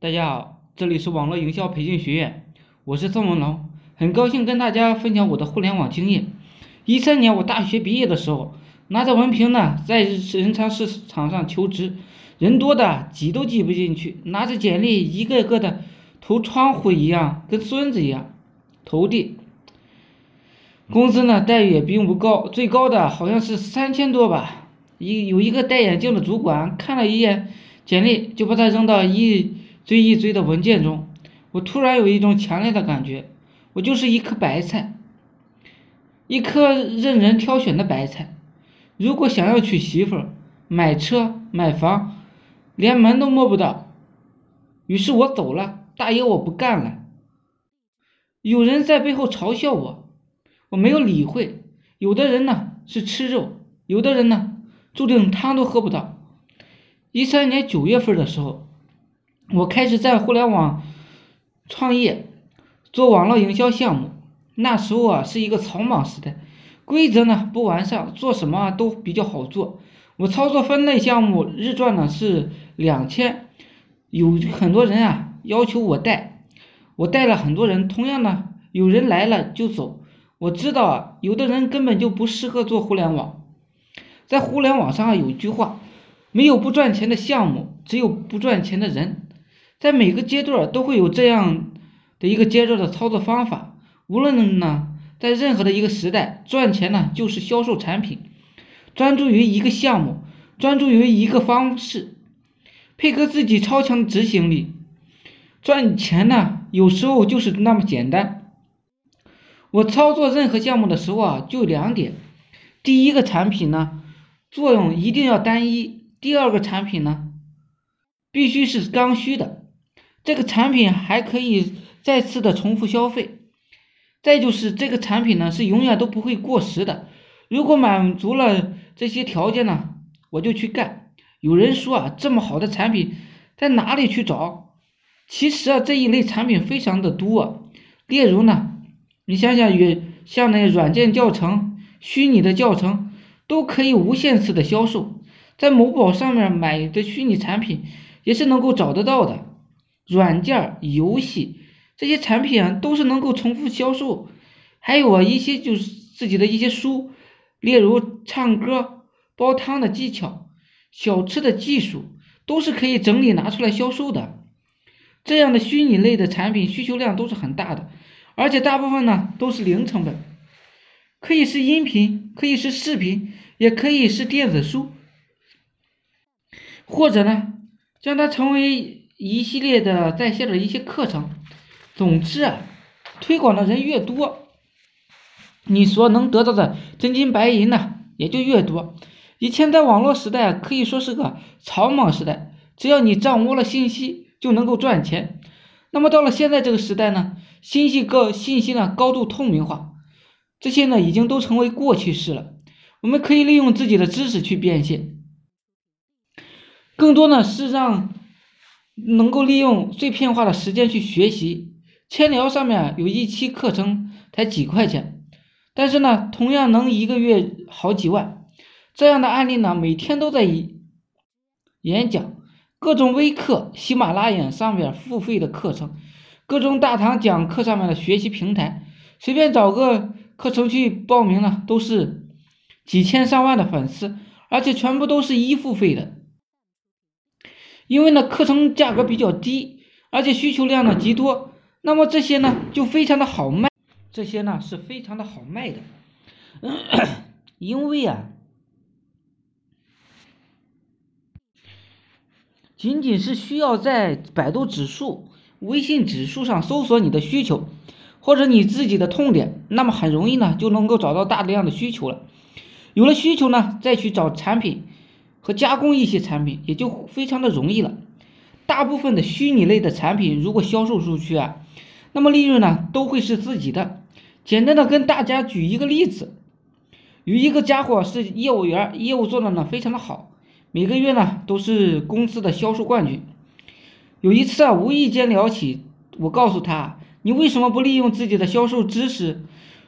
大家好，这里是网络营销培训学院，我是宋文龙，很高兴跟大家分享我的互联网经验。一三年我大学毕业的时候，拿着文凭呢，在人才市场上求职，人多的挤都挤不进去，拿着简历一个个的投窗户一样，跟孙子一样投递。工资呢待遇也并不高，最高的好像是三千多吧。一有一个戴眼镜的主管看了一眼简历，就把它扔到一堆一堆的文件中。我突然有一种强烈的感觉，我就是一颗白菜，一颗任人挑选的白菜。如果想要娶媳妇、买车、买房，连门都摸不到。于是我走了，大爷我不干了。有人在背后嘲笑我，我没有理会。有的人呢是吃肉，有的人呢。注定汤都喝不到。一三年九月份的时候，我开始在互联网创业，做网络营销项目。那时候啊，是一个草莽时代，规则呢不完善，做什么都比较好做。我操作分类项目，日赚呢是两千，有很多人啊要求我带，我带了很多人。同样呢，有人来了就走。我知道啊，有的人根本就不适合做互联网。在互联网上有一句话，没有不赚钱的项目，只有不赚钱的人。在每个阶段都会有这样的一个阶段的操作方法。无论呢，在任何的一个时代，赚钱呢就是销售产品，专注于一个项目，专注于一个方式，配合自己超强的执行力，赚钱呢有时候就是那么简单。我操作任何项目的时候啊，就两点，第一个产品呢。作用一定要单一。第二个产品呢，必须是刚需的，这个产品还可以再次的重复消费。再就是这个产品呢是永远都不会过时的。如果满足了这些条件呢，我就去干。有人说啊，这么好的产品在哪里去找？其实啊，这一类产品非常的多。例如呢，你想想，与像那软件教程、虚拟的教程。都可以无限次的销售，在某宝上面买的虚拟产品也是能够找得到的，软件、游戏这些产品啊都是能够重复销售，还有啊一些就是自己的一些书，例如唱歌、煲汤的技巧、小吃的技术，都是可以整理拿出来销售的。这样的虚拟类的产品需求量都是很大的，而且大部分呢都是零成本。可以是音频，可以是视频，也可以是电子书，或者呢，将它成为一系列的在线的一些课程。总之啊，推广的人越多，你所能得到的真金白银呢也就越多。以前在网络时代可以说是个草莽时代，只要你掌握了信息就能够赚钱。那么到了现在这个时代呢，信息高，信息呢高度透明化。这些呢，已经都成为过去式了。我们可以利用自己的知识去变现，更多呢是让能够利用碎片化的时间去学习。千聊上面有一期课程才几块钱，但是呢，同样能一个月好几万。这样的案例呢，每天都在演讲，各种微课、喜马拉雅上面付费的课程，各种大堂讲课上面的学习平台，随便找个。课程去报名呢，都是几千上万的粉丝，而且全部都是一付费的。因为呢，课程价格比较低，而且需求量呢极多，那么这些呢就非常的好卖。这些呢是非常的好卖的，因为啊，仅仅是需要在百度指数、微信指数上搜索你的需求。或者你自己的痛点，那么很容易呢就能够找到大量的需求了。有了需求呢，再去找产品和加工一些产品，也就非常的容易了。大部分的虚拟类的产品如果销售出去啊，那么利润呢都会是自己的。简单的跟大家举一个例子，有一个家伙是业务员，业务做的呢非常的好，每个月呢都是公司的销售冠军。有一次啊，无意间聊起，我告诉他。你为什么不利用自己的销售知识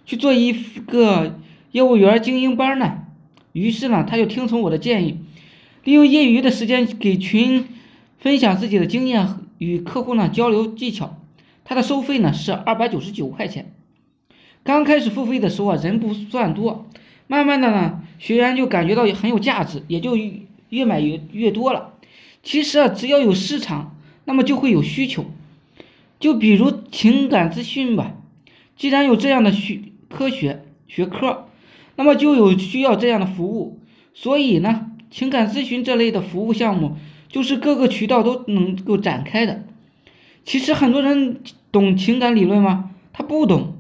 去做一个业务员精英班呢？于是呢，他就听从我的建议，利用业余的时间给群分享自己的经验与客户呢交流技巧，它的收费呢是二百九十九块钱。刚开始付费的时候啊，人不算多，慢慢的呢，学员就感觉到很有价值，也就越买越越多了。其实啊，只要有市场，那么就会有需求。就比如情感咨询吧，既然有这样的学科学学科，那么就有需要这样的服务。所以呢，情感咨询这类的服务项目，就是各个渠道都能够展开的。其实很多人懂情感理论吗？他不懂，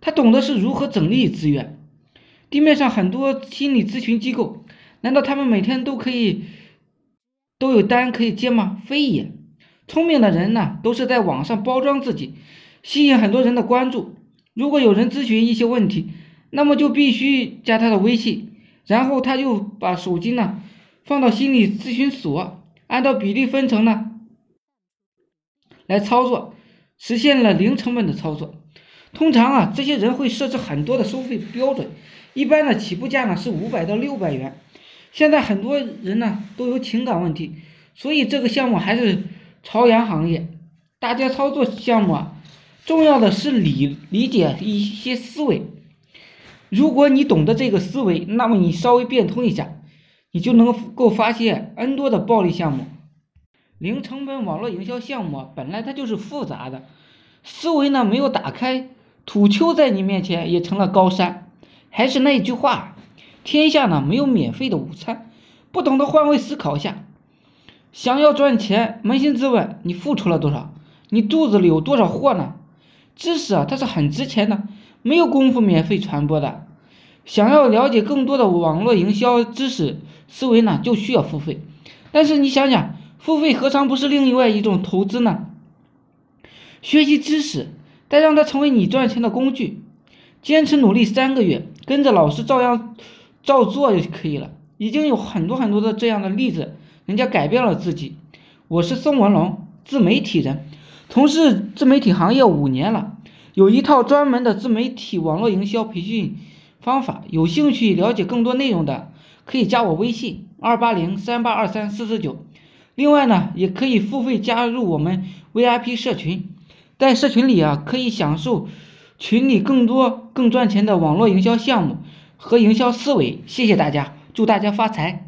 他懂的是如何整理资源。地面上很多心理咨询机构，难道他们每天都可以都有单可以接吗？非也。聪明的人呢，都是在网上包装自己，吸引很多人的关注。如果有人咨询一些问题，那么就必须加他的微信。然后他就把手机呢放到心理咨询所，按照比例分成呢来操作，实现了零成本的操作。通常啊，这些人会设置很多的收费标准，一般的起步价呢是五百到六百元。现在很多人呢都有情感问题，所以这个项目还是朝阳行业。大家操作项目啊，重要的是理理解一些思维。如果你懂得这个思维，那么你稍微变通一下，你就能够发现 N 多的暴利项目。零成本网络营销项目本来它就是复杂的，思维呢没有打开，土丘在你面前也成了高山。还是那一句话，天下呢没有免费的午餐，不懂得换位思考一下。想要赚钱，扪心自问，你付出了多少？你肚子里有多少货呢？知识啊，它是很值钱的。没有功夫免费传播的，想要了解更多的网络营销知识思维呢，就需要付费。但是你想想，付费何尝不是另外一种投资呢？学习知识，再让它成为你赚钱的工具，坚持努力三个月，跟着老师照样照做就可以了。已经有很多很多的这样的例子，人家改变了自己。我是宋文龙，自媒体人，从事自媒体行业五年了。有一套专门的自媒体网络营销培训方法，有兴趣了解更多内容的，可以加我微信二八零三八二三四四九。另外呢，也可以付费加入我们 VIP 社群，在社群里啊，可以享受群里更多更赚钱的网络营销项目和营销思维。谢谢大家，祝大家发财！